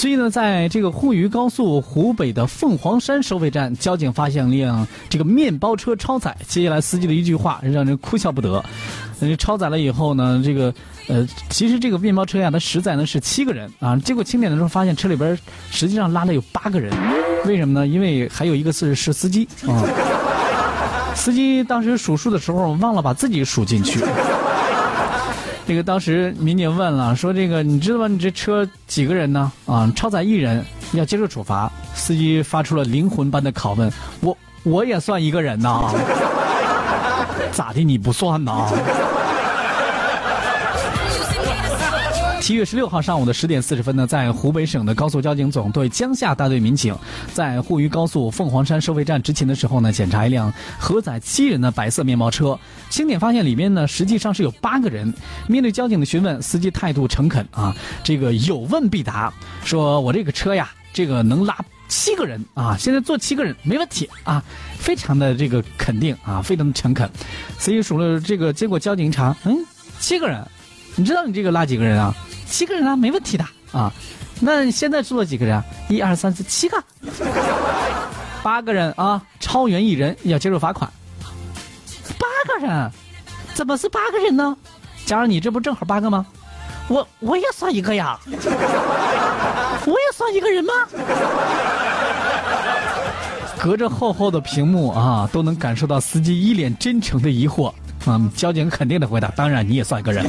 最近呢，在这个沪渝高速湖北的凤凰山收费站，交警发现了一辆这个面包车超载。接下来司机的一句话让人哭笑不得。超载了以后呢，这个呃，其实这个面包车呀，它实载呢是七个人啊。结果清点的时候发现车里边实际上拉了有八个人，为什么呢？因为还有一个是是司机啊。司机当时数数的时候忘了把自己数进去。这个当时民警问了，说这个你知道吗？你这车几个人呢？啊，超载一人要接受处罚。司机发出了灵魂般的拷问：我我也算一个人呐？咋的？你不算呐？七月十六号上午的十点四十分呢，在湖北省的高速交警总队江夏大队民警在沪渝高速凤凰山收费站执勤的时候呢，检查一辆核载七人的白色面包车，清点发现里面呢实际上是有八个人。面对交警的询问，司机态度诚恳啊，这个有问必答，说我这个车呀，这个能拉七个人啊，现在坐七个人没问题啊，非常的这个肯定啊，非常的诚恳。司机数了这个，结果交警一查，嗯，七个人，你知道你这个拉几个人啊？七个人啊，没问题的啊。那现在住了几个人啊？一二三四，七个，八个人啊，超员一人要接受罚款。八个人，怎么是八个人呢？加上你这不正好八个吗？我我也算一个呀，我也算一个人吗？隔着厚厚的屏幕啊，都能感受到司机一脸真诚的疑惑。嗯，交警肯定的回答：当然你也算一个人。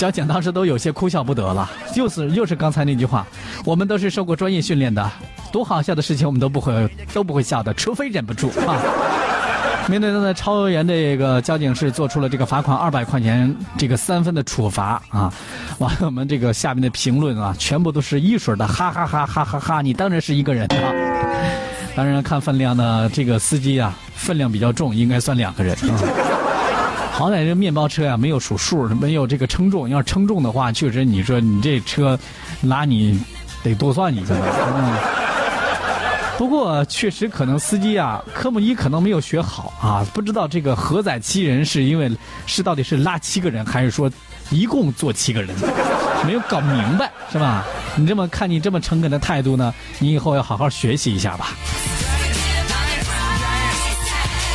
交警当时都有些哭笑不得了，又是又是刚才那句话，我们都是受过专业训练的，多好笑的事情我们都不会都不会笑的，除非忍不住啊。面对他的超员，这个交警是做出了这个罚款二百块钱这个三分的处罚啊。完了，我们这个下面的评论啊，全部都是一水的哈哈哈哈哈哈！你当然是一个人啊。当然看分量呢，这个司机啊分量比较重，应该算两个人啊。好歹这面包车呀，没有数数，没有这个称重。要是称重的话，确实你说你这车拉你得多算你一个。嗯。不过确实可能司机啊，科目一可能没有学好啊，不知道这个荷载七人是因为是到底是拉七个人，还是说一共坐七个人，没有搞明白是吧？你这么看你这么诚恳的态度呢，你以后要好好学习一下吧。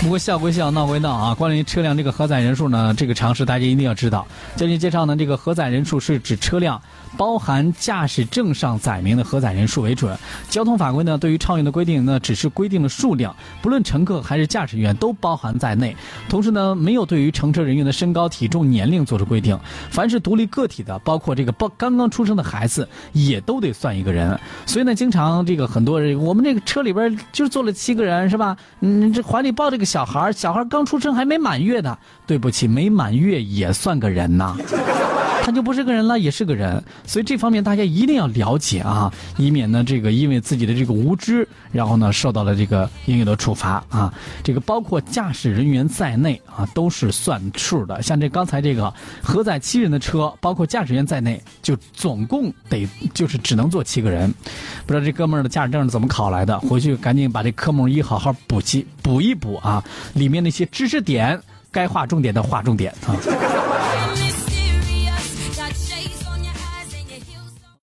不过笑归笑，闹归闹啊！关于车辆这个核载人数呢，这个常识大家一定要知道。交警介绍呢，这个核载人数是指车辆包含驾驶证上载明的核载人数为准。交通法规呢，对于超员的规定呢，只是规定了数量，不论乘客还是驾驶员都包含在内。同时呢，没有对于乘车人员的身高、体重、年龄做出规定。凡是独立个体的，包括这个包刚刚出生的孩子，也都得算一个人。所以呢，经常这个很多人，我们这个车里边就坐了七个人，是吧？嗯，这怀里抱这个。小孩小孩刚出生还没满月呢。对不起，没满月也算个人呐，他就不是个人了，也是个人。所以这方面大家一定要了解啊，以免呢这个因为自己的这个无知，然后呢受到了这个应有的处罚啊。这个包括驾驶人员在内啊，都是算数的。像这刚才这个核载七人的车，包括驾驶员在内，就总共得就是只能坐七个人。不知道这哥们儿的驾驶证是怎么考来的？回去赶紧把这科目一好好补习补一补啊！里面那些知识点该划重点的划重点啊！